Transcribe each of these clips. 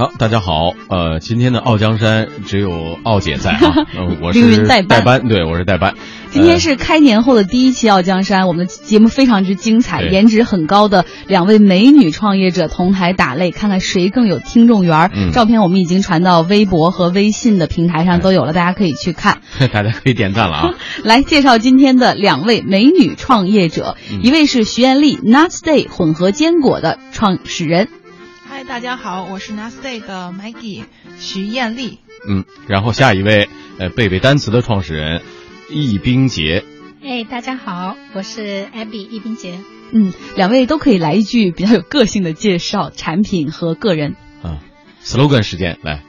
好，大家好，呃，今天的傲江山只有傲姐在啊，呃、我是代班班，对我是代班。今天是开年后的第一期《傲江山》，我们的节目非常之精彩，颜值很高的两位美女创业者同台打擂，看看谁更有听众缘照片我们已经传到微博和微信的平台上都有了，大家可以去看。呃 大家可以点赞了啊。来介绍今天的两位美女创业者，嗯一位是徐艳丽，Nuts Day 混合坚果的创始人，嗨，大家好，我是 Nastday 的 Maggie 徐艳丽。嗯，然后下一位，呃，贝贝单词的创始人易冰洁，哎，大家好，我是 Abby 易冰洁。嗯，两位都可以来一句比较有个性的介绍产品和个人。啊，slogan 时间来，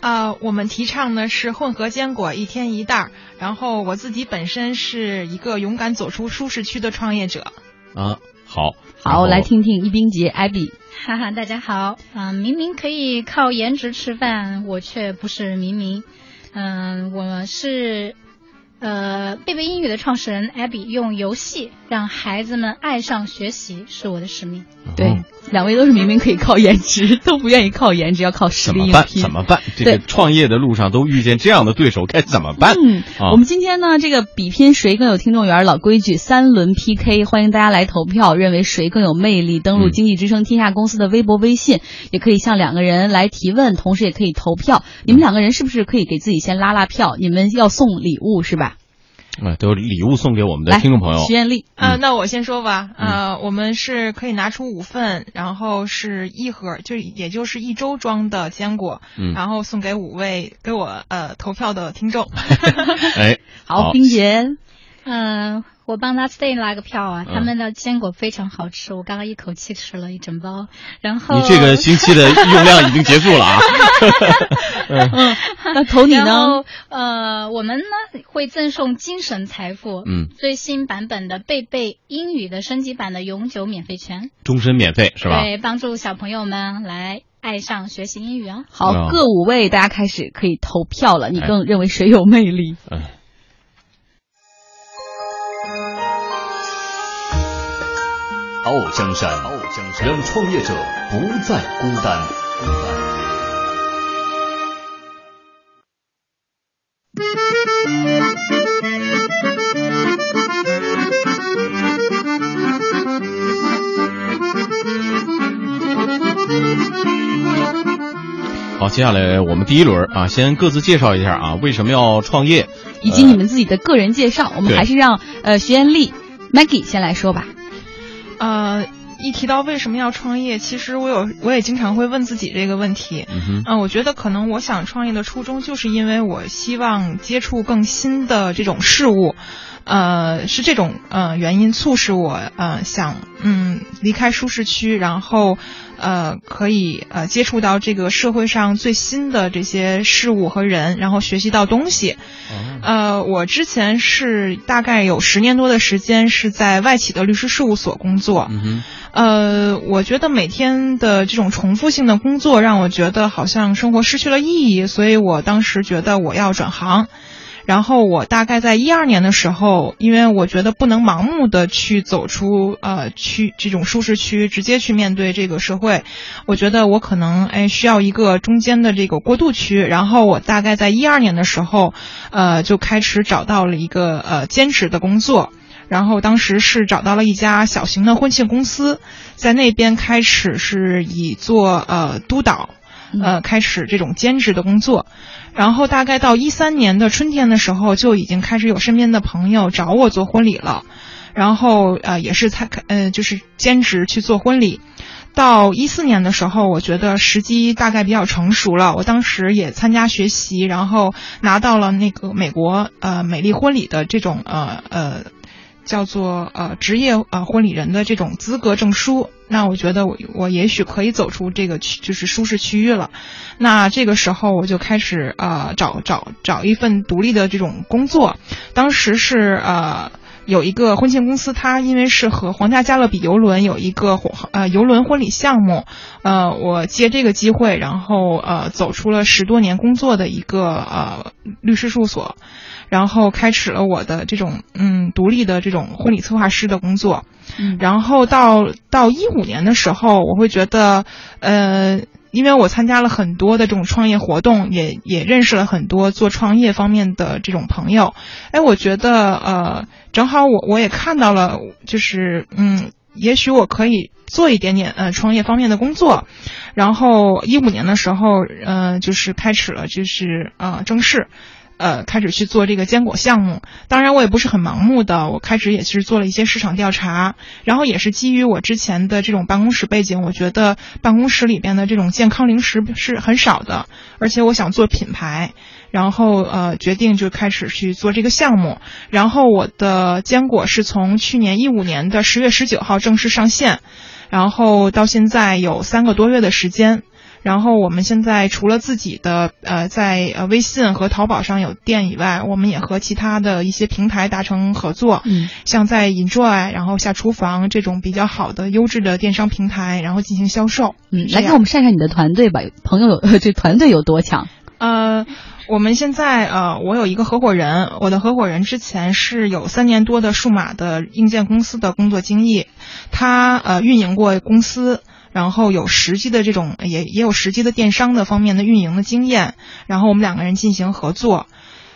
啊、我们提倡呢是混合坚果一天一袋儿，然后我自己本身是一个勇敢走出舒适区的创业者。啊，好，好，后来听听易冰洁 Abby。哈哈，大家好，嗯、明明可以靠颜值吃饭，我却不是明明。嗯、我是呃贝贝英语的创始人 Abby，用游戏让孩子们爱上学习是我的使命。对嗯，两位都是明明可以靠颜值，都不愿意靠颜值，要靠实力怎么办？怎么办？这个创业的路上都遇见这样的对手，该怎么办？嗯，啊我们今天呢，这个比拼谁更有听众缘，老规矩，三轮 PK，欢迎大家来投票，认为谁更有魅力。登录嗯经济之声天下公司的微博、微信，也可以向两个人来提问，同时也可以投票。你们两个人是不是可以给自己先拉拉票？你们要送礼物是吧？啊，都有礼物送给我们的，听众朋友徐。艳丽，呃，嗯那我先说吧。呃，我们是可以拿出五份，然后是一盒，就也就是一周装的坚果，嗯，然后送给五位给我呃投票的听众。哎，好，冰姐，嗯、我帮 Nut Stay 拉个票啊，嗯他们的坚果非常好吃，我刚刚一口气吃了一整包。然后你这个星期的用量已经结束了啊。嗯，那投你呢？然后呃，我们呢会赠送精神财富，嗯，最新版本的贝贝英语的升级版的永久免费权，终身免费是吧？对，帮助小朋友们来爱上学习英语啊。好，嗯各五位，大家开始可以投票了。你哎更认为谁有魅力？嗯。傲江山，傲江山，让创业者不再孤单。好，接下来我们第一轮啊，先各自介绍一下啊，为什么要创业？以及你们自己的个人介绍，我们还是让呃徐艳丽 Maggie 先来说吧。呃，一提到为什么要创业，其实我有我也经常会问自己这个问题。嗯我觉得可能我想创业的初衷，就是因为我希望接触更新的这种事物，呃，是这种呃原因促使我呃想嗯离开舒适区，然后呃可以呃接触到这个社会上最新的这些事物和人，然后学习到东西。呃，我之前是大概有十年多的时间是在外企的律师事务所工作。嗯，呃，我觉得每天的这种重复性的工作让我觉得好像生活失去了意义，所以我当时觉得我要转行。然后我大概在一二年的时候，因为我觉得不能盲目的去走出呃区这种舒适区，直接去面对这个社会，我觉得我可能哎需要一个中间的这个过渡区。然后我大概在一二年的时候，呃就开始找到了一个呃兼职的工作。然后当时是找到了一家小型的婚庆公司，在那边开始是以做呃督导，呃开始这种兼职的工作，然后大概到一三年的春天的时候，就已经开始有身边的朋友找我做婚礼了，然后呃也是才开呃就是兼职去做婚礼。到一四年的时候，我觉得时机大概比较成熟了。我当时也参加学习，然后拿到了那个美国呃美丽婚礼的这种呃呃叫做呃职业呃婚礼人的这种资格证书。那我觉得我我也许可以走出这个区就是舒适区域了。那这个时候我就开始呃找找找一份独立的这种工作。当时是呃。有一个婚庆公司，它因为是和皇家加勒比游轮有一个火呃游轮婚礼项目，呃，我借这个机会，然后呃走出了十多年工作的一个呃律师事务所，然后开始了我的这种嗯独立的这种婚礼策划师的工作，嗯然后到到一五年的时候，我会觉得呃。因为我参加了很多的这种创业活动，也也认识了很多做创业方面的这种朋友。哎，我觉得呃，正好我我也看到了，就是嗯，也许我可以做一点点呃创业方面的工作。然后一五年的时候，嗯，就是开始了，就是呃正式。呃，开始去做这个坚果项目，当然我也不是很盲目的，我开始也是做了一些市场调查，然后也是基于我之前的这种办公室背景，我觉得办公室里边的这种健康零食是很少的，而且我想做品牌，然后呃决定就开始去做这个项目，然后我的坚果是从去年一五年的十月十九号正式上线，然后到现在有三个多月的时间。然后我们现在除了自己的呃在呃微信和淘宝上有店以外，我们也和其他的一些平台达成合作，嗯，像在 Enjoy，然后下厨房这种比较好的优质的电商平台，然后进行销售。嗯，来给我们晒晒你的团队吧，朋友有这团队有多强？呃，我们现在呃，我有一个合伙人，我的合伙人之前是有三年多的数码的硬件公司的工作经历，他呃运营过公司。然后有实际的这种，也也有实际的电商的方面的运营的经验，然后我们两个人进行合作，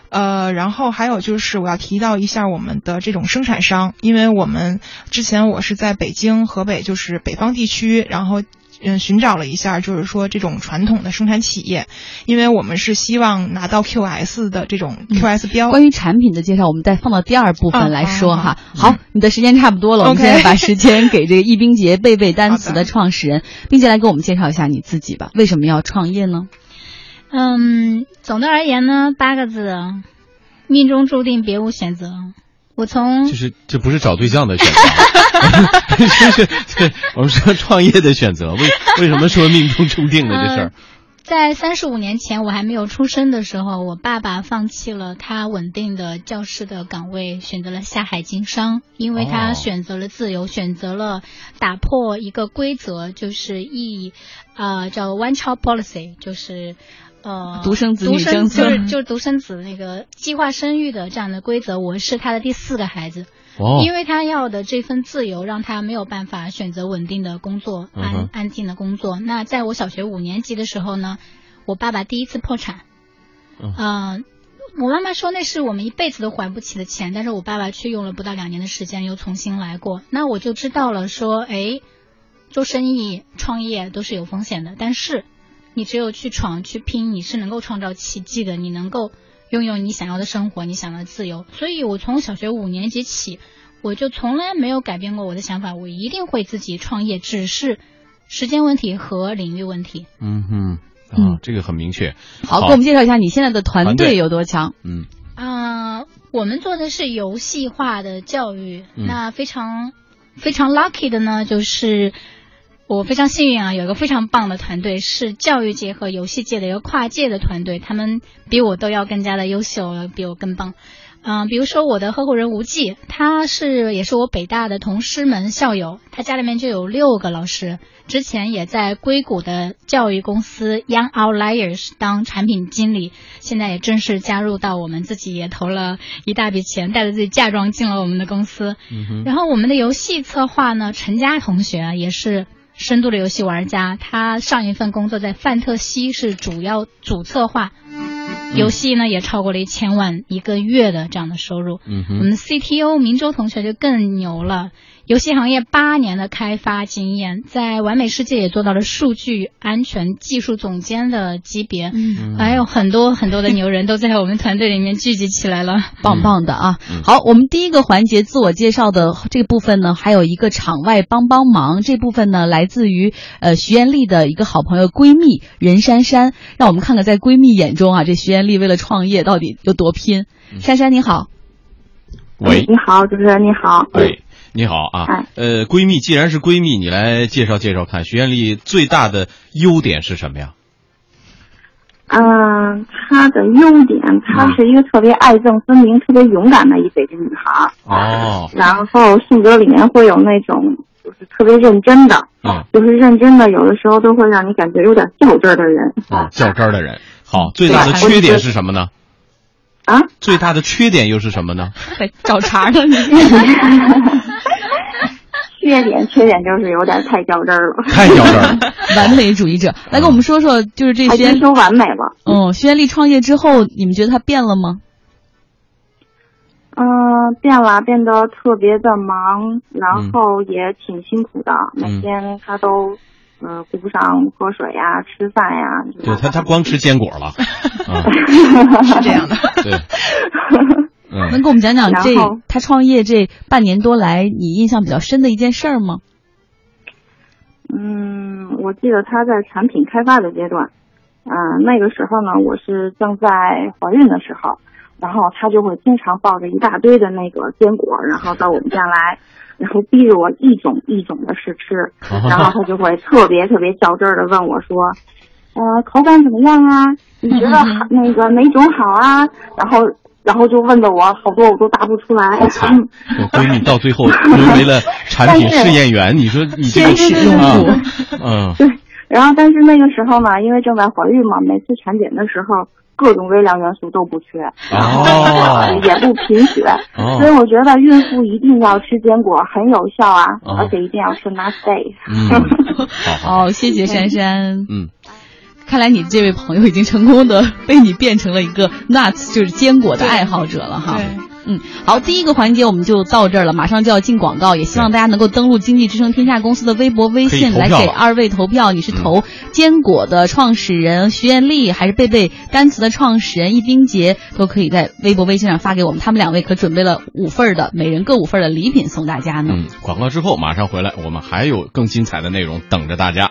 呃，然后还有就是我要提到一下我们的这种生产商，因为我们之前我是在北京、河北，就是北方地区，然后。嗯，寻找了一下，就是说这种传统的生产企业，因为我们是希望拿到 QS 的这种 QS 标。关于产品的介绍，我们再放到第二部分来说哈。好，你的时间差不多了，我们现在把时间给这个易冰洁背背单词的创始人，并且来给我们介绍一下你自己吧。为什么要创业呢？嗯，总的而言呢，八个字：命中注定，别无选择。我从就是这不是找对象的选择，就是对我们说创业的选择。为为什么说命中注定的这事儿？在三十五年前，我还没有出生的时候，我爸爸放弃了他稳定的教师的岗位，选择了下海经商，因为他选择了自由，选择了打破一个规则，就是一呃叫 one child policy，就是。呃，独生子女生就是就是独生子那个计划生育的这样的规则，我是他的第四个孩子，哦，因为他要的这份自由，让他没有办法选择稳定的工作，安安静的工作。那在我小学五年级的时候呢，我爸爸第一次破产，嗯，我妈妈说那是我们一辈子都还不起的钱，但是我爸爸却用了不到两年的时间又重新来过，那我就知道了，说哎，做生意创业都是有风险的，但是。你只有去闯去拼，你是能够创造奇迹的。你能够拥有你想要的生活，你想要的自由。所以我从小学五年级起，我就从来没有改变过我的想法，我一定会自己创业，只是时间问题和领域问题。嗯哼，啊，这个很明确。好，给我们介绍一下你现在的团队有多强？嗯啊，我们做的是游戏化的教育。那非常非常 lucky 的呢，就是。我非常幸运啊，有一个非常棒的团队，是教育界和游戏界的一个跨界的团队，他们比我都要更加的优秀，比我更棒。嗯，比如说我的合伙人吴忌，他是也是我北大的同师门校友，他家里面就有六个老师，之前也在硅谷的教育公司 Young Outliers 当产品经理，现在也正式加入到我们自己，也投了一大笔钱，带着自己嫁妆进了我们的公司。然后我们的游戏策划呢，陈佳同学也是。深度的游戏玩家，他上一份工作在范特西是主要主策划，游戏呢也超过了一千万一个月的这样的收入。嗯我们 CTO 明州同学就更牛了。游戏行业八年的开发经验，在完美世界也做到了数据安全技术总监的级别，嗯。还有很多很多的牛人都在我们团队里面聚集起来了，棒棒的啊！好，我们第一个环节自我介绍的这部分呢，还有一个场外帮帮忙这部分呢，来自于呃徐艳丽的一个好朋友闺蜜任珊珊，让我们看看在闺蜜眼中啊，这徐艳丽为了创业到底有多拼。珊珊你好，喂，你好，主持人你好，哎。你好啊，呃，闺蜜，既然是闺蜜，你来介绍介绍看，徐艳丽最大的优点是什么呀？嗯，她的优点，她是一个特别爱憎分明、特别勇敢的一北京女孩。哦。然后性格里面会有那种，就是特别认真的，嗯，就是认真的，有的时候都会让你感觉有点较真儿的人。啊，较真儿的人。好，最大的缺点是什么呢？啊？最大的缺点又是什么呢？找茬呢你。缺点缺点就是有点太较真儿了，太较真儿了。完美主义者，来跟我们说说，就是这些还追求完美了。嗯，徐艳丽创业之后，你们觉得她变了吗？嗯、变了，变得特别的忙，然后也挺辛苦的，每天她都。嗯，顾不上喝水呀、吃饭呀。对他，他光吃坚果了，啊、是这样的。对，嗯，能给我们讲讲这他创业这半年多来，你印象比较深的一件事儿吗？嗯，我记得他在产品开发的阶段，嗯、那个时候呢，我是正在怀孕的时候，然后他就会经常抱着一大堆的那个坚果，然后到我们家来。然后逼着我一种一种的试吃，然后他就会特别特别较真儿的问我说：“呃，口感怎么样啊？你觉得好那个哪种好啊？”然后然后就问的我好多我都答不出来。我闺蜜到最后沦为了产品试验员，你说你这个天使用户，嗯，对。然后但是那个时候呢，因为正在怀孕嘛，每次产检的时候。各种微量元素都不缺，哦，也不贫血，哦所以我觉得孕妇一定要吃坚果，很有效啊，哦而且一定要吃 nut day。嗯，好好，谢谢珊珊。嗯，看来你这位朋友已经成功的被你变成了一个 nuts，就是坚果的爱好者了哈。对。嗯，好，第一个环节我们就到这儿了，马上就要进广告，也希望大家能够登录经济之声天下公司的微博、微信来给二位投票。你是投坚果的创始人徐艳丽，还是贝贝单词的创始人易冰洁？都可以在微博、微信上发给我们。他们两位可准备了五份的，每人各五份的礼品送大家呢。嗯，广告之后马上回来，我们还有更精彩的内容等着大家。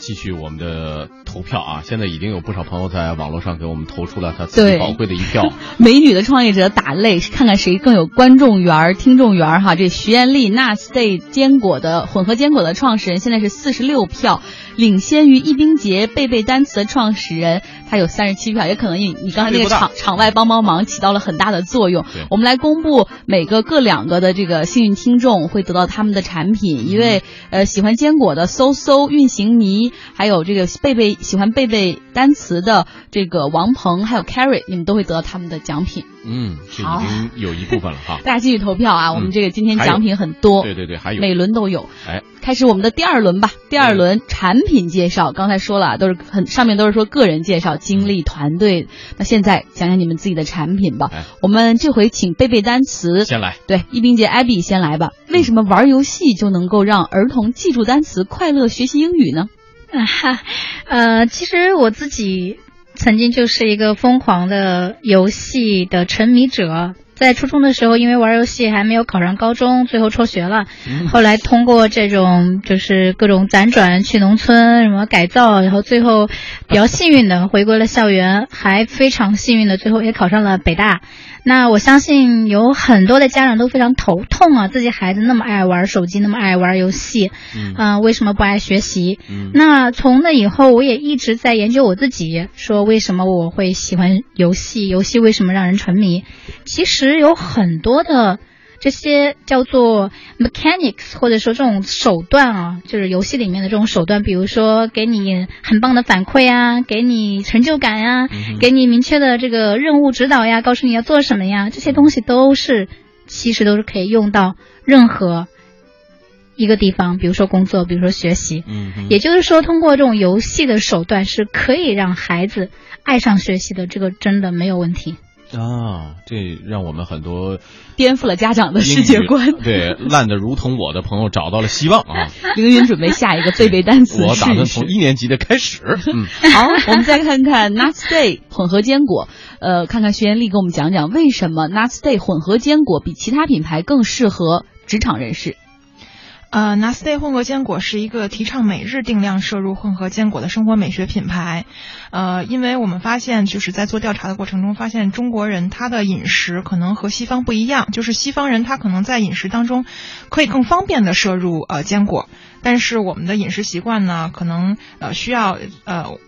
继续我们的投票啊！现在已经有不少朋友在网络上给我们投出了他自己宝贵的一票。美女的创业者打擂，看看谁更有观众缘、听众缘哈。这徐艳丽 nasday 坚果的混合坚果的创始人，现在是四十六票，领先于易冰洁背背单词的创始人，他有三十七票。也可能你你刚才那个场场外帮帮忙起到了很大的作用。我们来公布每个各两个的这个幸运听众会得到他们的产品，一位呃喜欢坚果的搜搜运行迷，还有这个贝贝喜欢贝贝单词的这个王鹏，还有 Carry，你们都会得到他们的奖品。嗯，这已经有一部分了哈。大家继续投票啊！我们这个今天奖品很多，对对对，还有每轮都有。哎，开始我们的第二轮吧。第二轮产品介绍，刚才说了，都是很上面都是说个人介绍、经历、团队。那现在讲讲你们自己的产品吧。我们这回请背背单词先来，对，一冰姐、艾比先来吧。为什么玩游戏就能够让儿童记住单词、快乐学习英语呢？啊哈，呃，其实我自己曾经就是一个疯狂的游戏的沉迷者。在初中的时候，因为玩游戏还没有考上高中，最后辍学了。后来通过这种就是各种辗转去农村，什么改造，然后最后比较幸运的回归了校园，还非常幸运的最后也考上了北大。那我相信有很多的家长都非常头痛啊，自己孩子那么爱玩手机，那么爱玩游戏，嗯、呃，为什么不爱学习？嗯，那从那以后，我也一直在研究我自己，说为什么我会喜欢游戏，游戏为什么让人沉迷？其实有很多的这些叫做 mechanics，或者说这种手段啊，就是游戏里面的这种手段，比如说给你很棒的反馈啊，给你成就感呀、给你明确的这个任务指导呀，告诉你要做什么呀，这些东西都是其实都是可以用到任何一个地方，比如说工作，比如说学习。嗯，也就是说，通过这种游戏的手段是可以让孩子爱上学习的，这个真的没有问题。啊，这让我们很多颠覆了家长的世界观。对，烂的如同我的朋友找到了希望啊！凌云准备下一个背背单词，我打算从一年级的开始。嗯，好，我们再看看 Nuts Day 混合坚果，呃，看看徐艳丽给我们讲讲为什么 Nuts Day 混合坚果比其他品牌更适合职场人士。呃，Nasty 混合坚果是一个提倡每日定量摄入混合坚果的生活美学品牌。呃，因为我们发现，就是在做调查的过程中，发现中国人他的饮食可能和西方不一样，就是西方人他可能在饮食当中可以更方便的摄入呃坚果，但是我们的饮食习惯呢，可能呃需要呃。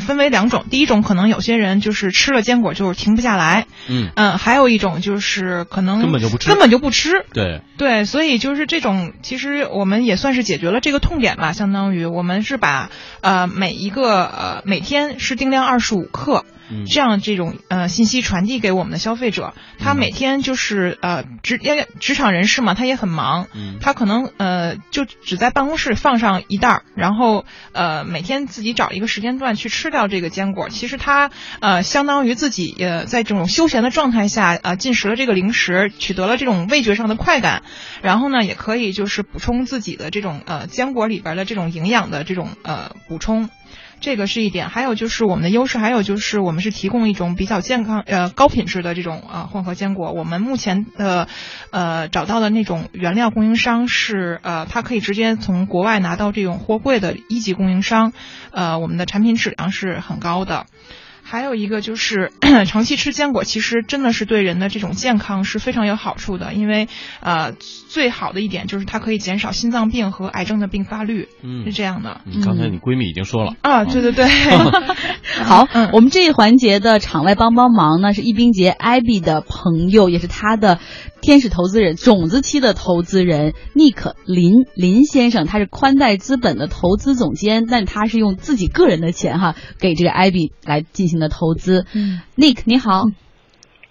分为两种，第一种可能有些人就是吃了坚果就是停不下来，嗯。还有一种就是可能根本就不吃，根本就不吃，对。对，所以就是这种，其实我们也算是解决了这个痛点吧，相当于我们是把呃每一个呃每天是定量二十五克，嗯这样这种呃信息传递给我们的消费者。他每天就是呃职因为职场人士嘛，他也很忙，嗯他可能呃就只在办公室放上一袋儿，然后呃每天自己找一个时间段去吃掉这个坚果。其实他呃相当于自己呃在这种休闲的状态下呃进食了这个零食，取得了这种味觉上的快感，然后呢也可以就是补充自己的这种呃坚果里边的这种营养的这种呃补充。这个是一点，还有就是我们的优势，还有就是我们是提供一种比较健康、呃高品质的这种啊混合坚果。我们目前的呃找到的那种原料供应商是呃，它可以直接从国外拿到这种货柜的一级供应商，呃，我们的产品质量是很高的。还有一个就是 长期吃坚果，其实真的是对人的这种健康是非常有好处的，因为呃最好的一点就是它可以减少心脏病和癌症的并发率，嗯。是这样的。嗯刚才你闺蜜已经说了。啊，对对对，好，嗯我们这一环节的场外帮帮忙呢，是易冰杰 Abby 的朋友，也是他的天使投资人、种子期的投资人 Nick 林林先生，他是宽带资本的投资总监，但他是用自己个人的钱哈给这个 Abby 来进行的投资。嗯，Nick 你好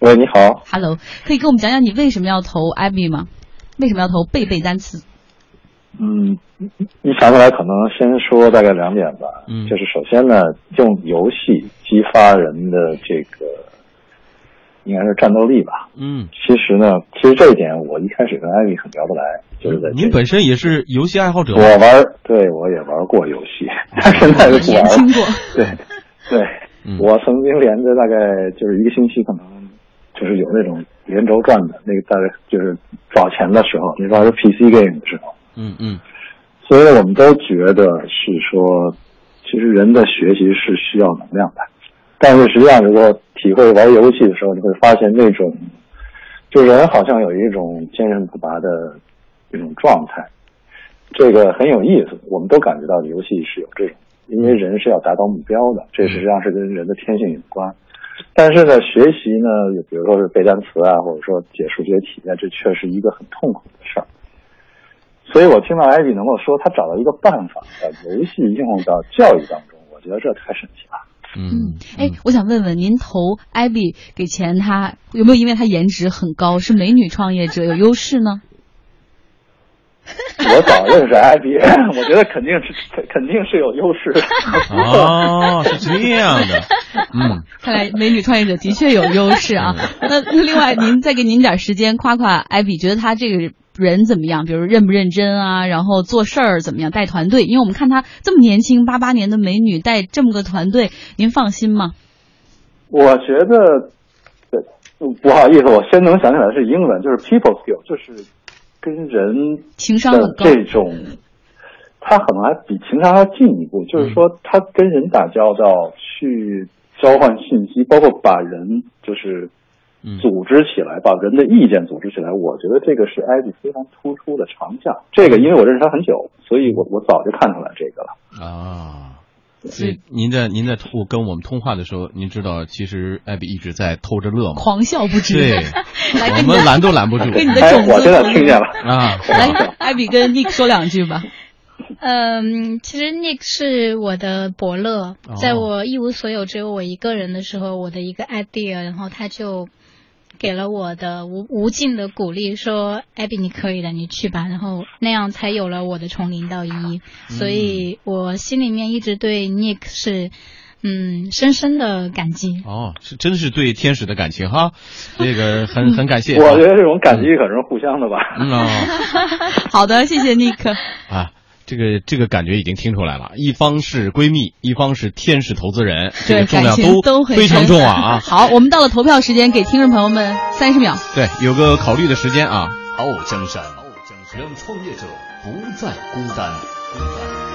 喂，你好，，Hello，可以跟我们讲讲你为什么要投 Abby 吗？为什么要投贝贝单词？嗯，一想起来可能先说大概两点吧，嗯就是首先呢，用游戏激发人的这个应该是战斗力吧。嗯，其实呢，其实这一点我一开始跟艾米很聊不来，就是在这您本身也是游戏爱好者我玩儿，对我也玩过游戏，但现在就不玩了。年轻过，对对，嗯我曾经连着大概就是一个星期，可能就是有那种连轴转的那个，大概就是早前的时候，你玩儿 PC game 的时候。嗯嗯所以我们都觉得是说，其实人的学习是需要能量的，但是实际上如果体会玩游戏的时候，你会发现那种，就人好像有一种坚韧不拔的一种状态，这个很有意思。我们都感觉到游戏是有这种，因为人是要达到目标的，这实际上是跟人的天性有关。但是呢，学习呢，比如说是背单词啊，或者说解数学题啊，这却是一个很痛苦的事儿。所以我听到艾比能够说他找到一个办法，把游戏应用到教育当中，我觉得这太神奇了。嗯，哎，我想问问您投 Abby 给钱他有没有因为他颜值很高，是美女创业者有优势呢？我早认识艾比，我觉得肯定是肯肯定是有优势的。哦，是这样的，嗯，看来美女创业者的确有优势啊。那那另外，您再给您点时间夸夸艾比，觉得他这个人怎么样？比如认不认真啊，然后做事儿怎么样，带团队？因为我们看他这么年轻，八八年的美女带这么个团队，您放心吗？我觉得，呃不好意思，我先能想起来是英文，就是 people skill，就是跟人情商很高。这种，他可能还比情商还要进一步，就是说他跟人打交道，去交换信息，包括把人就是嗯组织起来，把人的意见组织起来，我觉得这个是艾迪非常突出的长项。这个因为我认识他很久，所以我我早就看出来这个了。啊。所以您在您在通跟我们通话的时候，您知道其实艾比一直在偷着乐吗？狂笑不止。对，我们拦都拦不住。哎跟你的种，子我现在朋友听见了。啊，来，艾比跟 Nick 说两句吧。嗯，其实 Nick 是我的伯乐哦，在我一无所有，只有我一个人的时候，我的一个 idea，然后他就给了我的无无尽的鼓励，说艾比你可以的，你去吧，然后那样才有了我的从零到一，所以我心里面一直对 Nick 是嗯深深的感激。哦，是真是对天使的感情哈，这个很很感谢啊。我觉得这种感激可能是互相的吧。嗯哦 好的，谢谢 Nick。啊，这个这个感觉已经听出来了，一方是闺蜜，一方是天使投资人，这，个重量都都很非常重啊啊！好，我们到了投票时间，给听众朋友们三十秒。对，有个考虑的时间啊。傲江山，傲江山，让创业者不再孤单。孤单。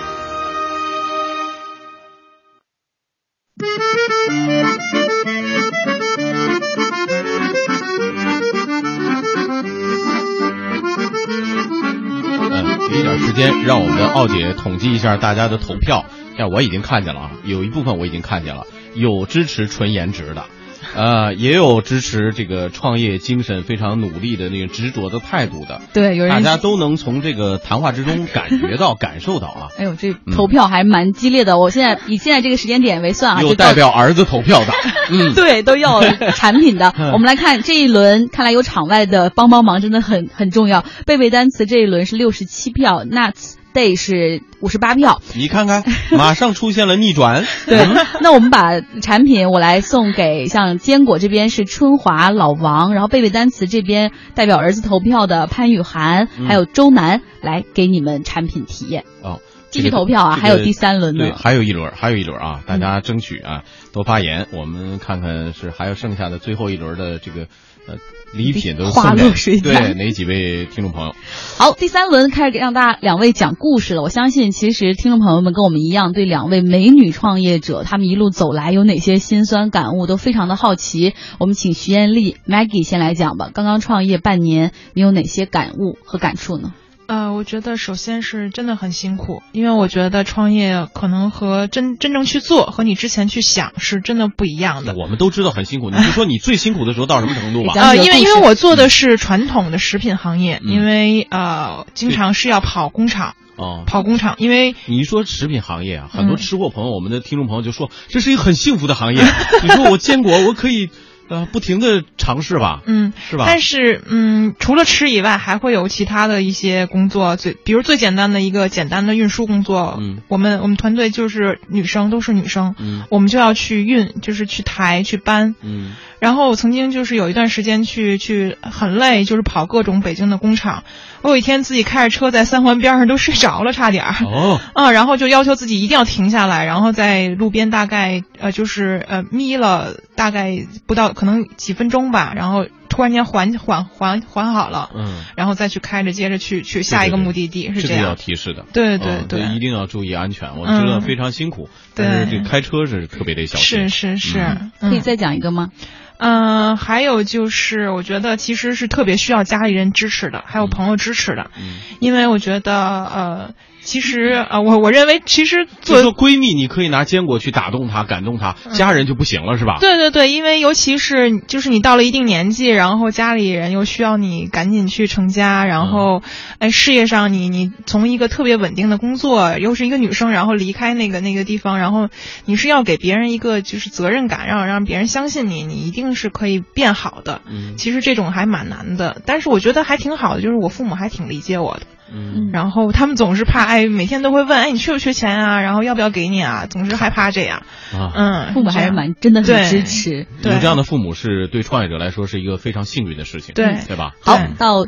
先，让我们的奥姐统计一下大家的投票。像我已经看见了啊，有一部分我已经看见了，有支持纯颜值的，呃，也有支持这个创业精神非常努力的那个执着的态度的。对，有人大家都能从这个谈话之中感觉到、感受到啊。哎呦，这投票还蛮激烈的。我现在以现在这个时间点为算啊，有代表儿子投票的，嗯，对，都要产品的。我们来看这一轮，看来有场外的帮帮忙，真的很很重要。背背单词这一轮是六十七票，nuts。Day 是五十八票，你看看，马上出现了逆转。对，那我们把产品我来送给像坚果这边是春华老王，然后背背单词这边代表儿子投票的潘雨涵，还有周楠来给你们产品体验。哦，继续投票啊，还有第三轮呢。对，还有一轮，还有一轮啊，大家争取啊多发言，我们看看是还有剩下的最后一轮的这个呃。礼品都花落水对哪几位听众朋友？好，第三轮开始让大家两位讲故事了。我相信，其实听众朋友们跟我们一样，对两位美女创业者他们一路走来有哪些辛酸感悟都非常的好奇。我们请徐艳丽 Maggie 先来讲吧。刚刚创业半年，你有哪些感悟和感触呢？呃，我觉得首先是真的很辛苦，因为我觉得创业可能和真真正去做和你之前去想是真的不一样的。我们都知道很辛苦，你就说你最辛苦的时候到什么程度吧？呃，因为因为我做的是传统的食品行业，因为呃经常是要跑工厂哦，跑工厂。因为你一说食品行业啊，很多吃货朋友，我们的听众朋友就说这是一个很幸福的行业。你说我坚果，我可以。呃，不停的尝试吧，嗯，是吧？但是，嗯，除了吃以外，还会有其他的一些工作，最比如最简单的一个简单的运输工作，嗯，我们我们团队就是女生，都是女生，嗯，我们就要去运，就是去抬去搬，嗯，然后我曾经就是有一段时间去去很累，就是跑各种北京的工厂。我有一天自己开着车在三环边上都睡着了，差点儿。哦，啊，然后就要求自己一定要停下来，然后在路边大概呃就是呃眯了大概不到可能几分钟吧，然后突然间缓缓缓缓好了，嗯，然后再去开着接着去去下一个目的地是这样，要提示的，对对对，一定要注意安全，我知道非常辛苦，但是这开车是特别得小心，是是是，可以再讲一个吗？嗯，还有就是，我觉得其实是特别需要家里人支持的，还有朋友支持的，因为我觉得呃。其实啊，我我认为其实做做闺蜜，你可以拿坚果去打动她、感动她，家人就不行了，是吧？对对对，因为尤其是就是你到了一定年纪，然后家里人又需要你赶紧去成家，然后哎事业上你你从一个特别稳定的工作，又是一个女生，然后离开那个那个地方，然后你是要给别人一个就是责任感，让让别人相信你，你一定是可以变好的。嗯，其实这种还蛮难的，但是我觉得还挺好的，就是我父母还挺理解我的。嗯，然后他们总是怕，哎，每天都会问，哎，你缺不缺钱啊？然后要不要给你啊？总是害怕这样。啊，嗯，父母还是蛮真的很支持。有这样的父母是对创业者来说是一个非常幸运的事情，对对吧？好，到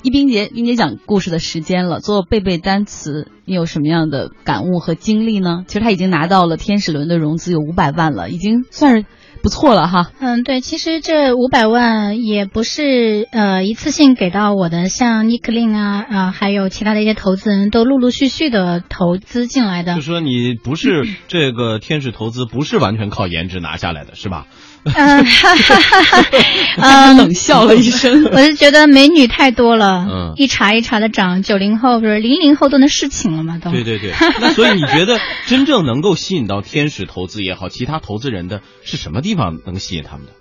一冰姐，冰姐讲故事的时间了。做背背单词，你有什么样的感悟和经历呢？其实他已经拿到了天使轮的融资，有五百万了，已经算是。不错了哈，嗯，对，其实这五百万也不是呃一次性给到我的，像 Nicklin 啊啊，还有其他的一些投资人都陆陆续续的投资进来的。就说你不是这个天使投资，不是完全靠颜值拿下来的，是吧？嗯，哈哈哈哈 冷笑了一声。我就觉得美女太多了，嗯，一茬一茬的涨，九零后不是零零后都能侍寝了吗？都对对对。那所以你觉得真正能够吸引到天使投资也好，其他投资人的是什么地方能吸引他们的？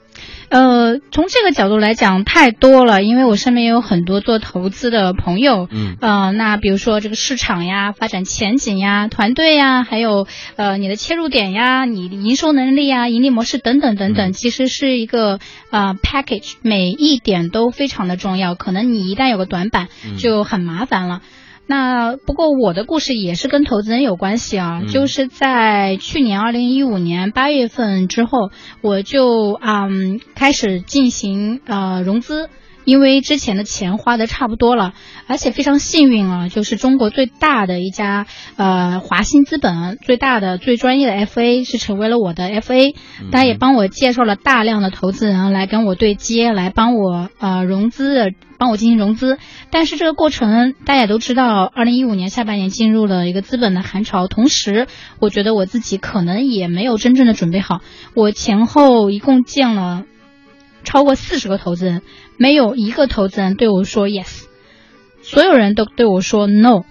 呃，从这个角度来讲，太多了，因为我身边有很多做投资的朋友，嗯，呃，那比如说这个市场呀、发展前景呀、团队呀，还有呃你的切入点呀、你的营收能力呀、盈利模式等等等等，其实是一个呃 package，每一点都非常的重要，可能你一旦有个短板，就很麻烦了。那不过我的故事也是跟投资人有关系啊，就是在去年二零一五年八月份之后，我就嗯开始进行呃融资。因为之前的钱花的差不多了，而且非常幸运啊，就是中国最大的一家呃华兴资本最大的最专业的 FA 是成为了我的 FA，他也帮我介绍了大量的投资人来跟我对接，来帮我呃融资，帮我进行融资。但是这个过程大家也都知道，二零一五年下半年进入了一个资本的寒潮，同时我觉得我自己可能也没有真正的准备好，我前后一共见了。超过四十个投资人，没有一个投资人对我说 yes，所有人都对我说 no。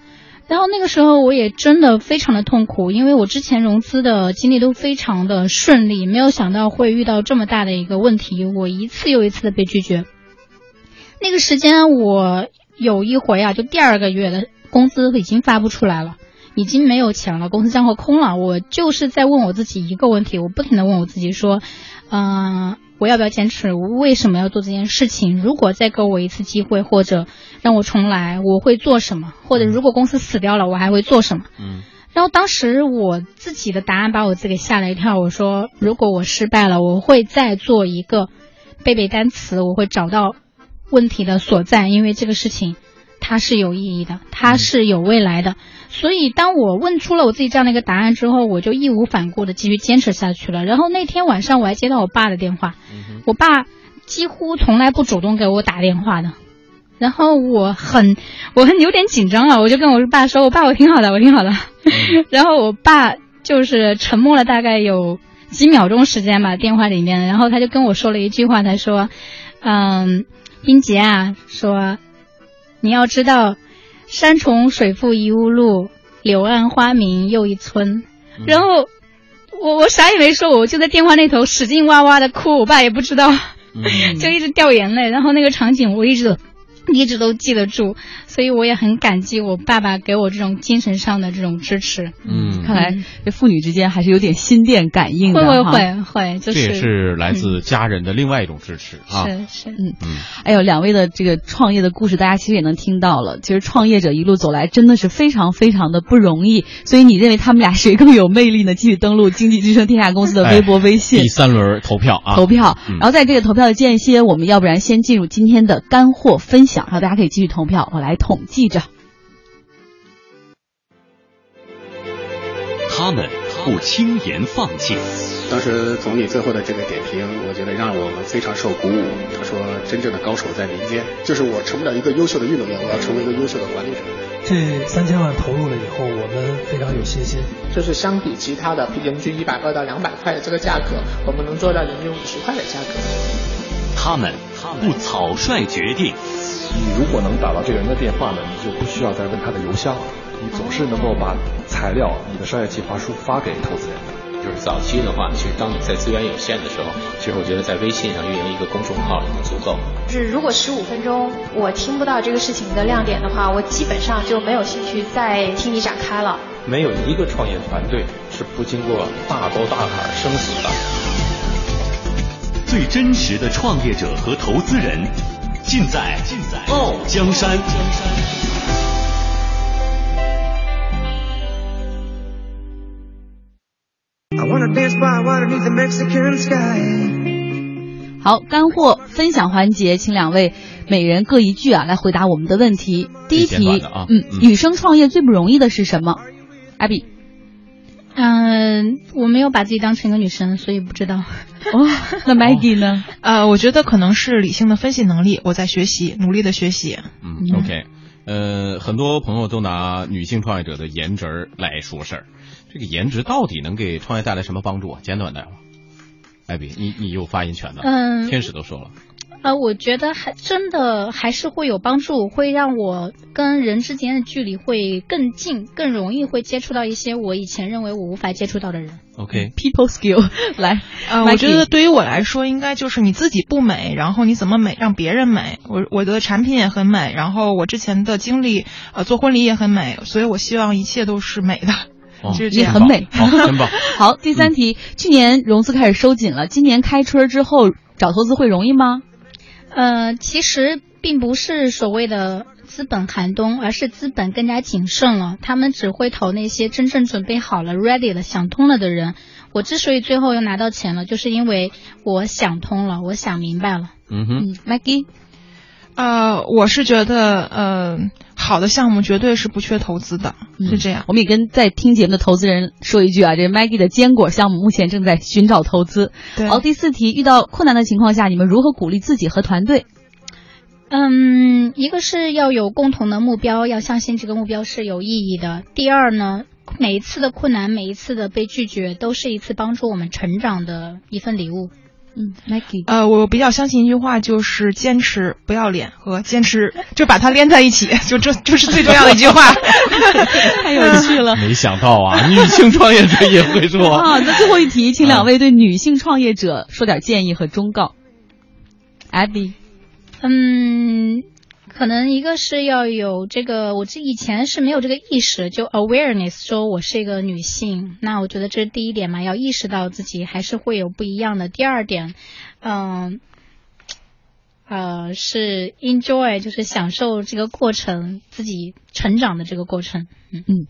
然后那个时候我也真的非常的痛苦，因为我之前融资的经历都非常的顺利，没有想到会遇到这么大的一个问题，我一次又一次的被拒绝。那个时间我有一回啊，就第二个月的工资已经发不出来了，已经没有钱了，公司账户空了。我就是在问我自己一个问题，我不停的问我自己说，嗯、我要不要坚持？我为什么要做这件事情？如果再给我一次机会，或者让我重来，我会做什么？或者如果公司死掉了，我还会做什么？嗯然后当时我自己的答案把我自己给吓了一跳。我说，如果我失败了，我会再做一个背背单词，我会找到问题的所在，因为这个事情它是有意义的，它是有未来的。所以当我问出了我自己这样的一个答案之后，我就义无反顾的继续坚持下去了。然后那天晚上我还接到我爸的电话，我爸几乎从来不主动给我打电话的。然后我很，我很有点紧张了，我就跟我爸说：“我爸，我挺好的，我挺好的。然后我爸就是沉默了大概有几秒钟时间吧，电话里面，然后他就跟我说了一句话，他说：“嗯，英杰啊，说你要知道，山重水复疑无路，柳暗花明又一村。”然后我我啥也没说，我就在电话那头使劲哇哇的哭，我爸也不知道。嗯 就一直掉眼泪，然后那个场景我一直都 一直都记得住，所以我也很感激我爸爸给我这种精神上的这种支持。嗯，看来这父女之间还是有点心电感应的会会会会，就这也是是来自家人的另外一种支持啊。是是，嗯嗯，哎呦，两位的这个创业的故事，大家其实也能听到了。其实创业者一路走来，真的是非常非常的不容易。所以你认为他们俩谁更有魅力呢？继续登录经济之声天下公司的微博、微信第三轮投票啊，投票。嗯然后在这个投票的间歇，我们要不然先进入今天的干货分享，然后大家可以继续投票，我来统计着。他们不轻言放弃，当时总理最后的这个点评，我觉得让我们非常受鼓舞。他说：“真正的高手在民间，就是我成不了一个优秀的运动员，我要成为一个优秀的管理者。这三千万投入了以后，我们非常有信心。就是相比其他的平均一百二到两百块的这个价格，我们能做到人均五十块的价格。他们不草率决定，你如果能打到这个人的电话呢，你就不需要再问他的邮箱了，你总是能够把材料、你的商业计划书发给投资人的。就是早期的话，其实当你在资源有限的时候，其实我觉得在微信上运营一个公众号已经足够。就是如果十五分钟我听不到这个事情的亮点的话，我基本上就没有兴趣再听你展开了。没有一个创业团队是不经过大刀大坎生死的。最真实的创业者和投资人，尽在尽在傲江山。好，干货分享环节，请两位每人各一句啊，来回答我们的问题。第一题，嗯女生创业最不容易的是什么？艾比，嗯、我没有把自己当成一个女生，所以不知道。哦，那 Maggie 呢？呃，我觉得可能是理性的分析能力，我在学习，努力的学习。嗯，OK，呃，很多朋友都拿女性创业者的颜值来说事儿，这个颜值到底能给创业带来什么帮助啊？简短的，艾比，你你有发言权的，嗯天使都说了，呃，我觉得还真的还是会有帮助，会让我跟人之间的距离会更近，更容易会接触到一些我以前认为我无法接触到的人。OK，people skill 来，呃，我觉得对于我来说，应该就是你自己不美，然后你怎么美让别人美。我我的产品也很美，然后我之前的经历，呃，做婚礼也很美，所以我希望一切都是美的。哦就是也很美，好，真棒。好，第三题，去年融资开始收紧了，今年开春之后找投资会容易吗？呃，其实并不是所谓的资本寒冬，而是资本更加谨慎了。他们只会投那些真正准备好了、ready 了、想通了的人。我之所以最后又拿到钱了，就是因为我想通了，我想明白了。嗯哼，嗯，Maggie，呃，我是觉得，呃，好的项目绝对是不缺投资的，是这样。我们也跟在听节目的投资人说一句啊，这 Maggie 的坚果项目目前正在寻找投资。对好，第四题，遇到困难的情况下，你们如何鼓励自己和团队？嗯，一个是要有共同的目标，要相信这个目标是有意义的。第二呢，每一次的困难，每一次的被拒绝，都是一次帮助我们成长的一份礼物。嗯，Maggie，呃，我比较相信一句话，就是坚持不要脸和坚持 就把它连在一起，就这就是最重要的一句话。太有趣了，没想到啊，女性创业者也会说啊。那最后一题，请两位对女性创业者说点建议和忠告。Abby，嗯。可能一个是要有这个，我这以前是没有这个意识，就 awareness，说我是一个女性，那我觉得这是第一点嘛，要意识到自己还是会有不一样的。第二点，嗯，呃，是 enjoy，就是享受这个过程，自己成长的这个过程。嗯嗯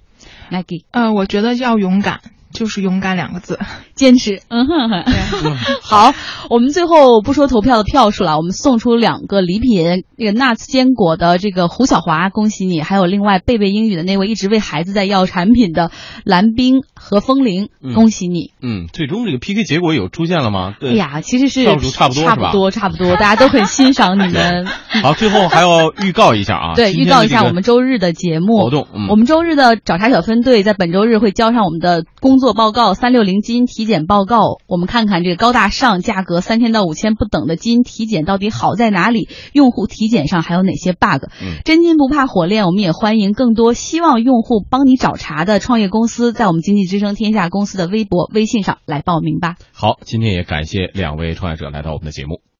，Maggie，呃，我觉得要勇敢。就是勇敢两个字，坚持。嗯哼哼，好，我们最后不说投票的票数了，我们送出两个礼品，那个 nuts 坚果的这个胡小华，恭喜你；还有另外贝贝英语的那位一直为孩子在要产品的蓝冰和风铃，恭喜你。嗯，最终这个 PK 结果有出现了吗？哎呀，其实是票数差不多，差不多，差不多，大家都很欣赏你们。好，最后还要预告一下啊，对，预告一下我们周日的节目活动。我们周日的找茬小分队在本周日会交上我们的工。做报告三六零基因体检报告，我们看看这个高大上、价格三千到五千不等的基因体检到底好在哪里？用户体检上还有哪些 bug？真金不怕火炼，我们也欢迎更多希望用户帮你找茬的创业公司，在我们经济之声天下公司的微博、微信上来报名吧。好，今天也感谢两位创业者来到我们的节目。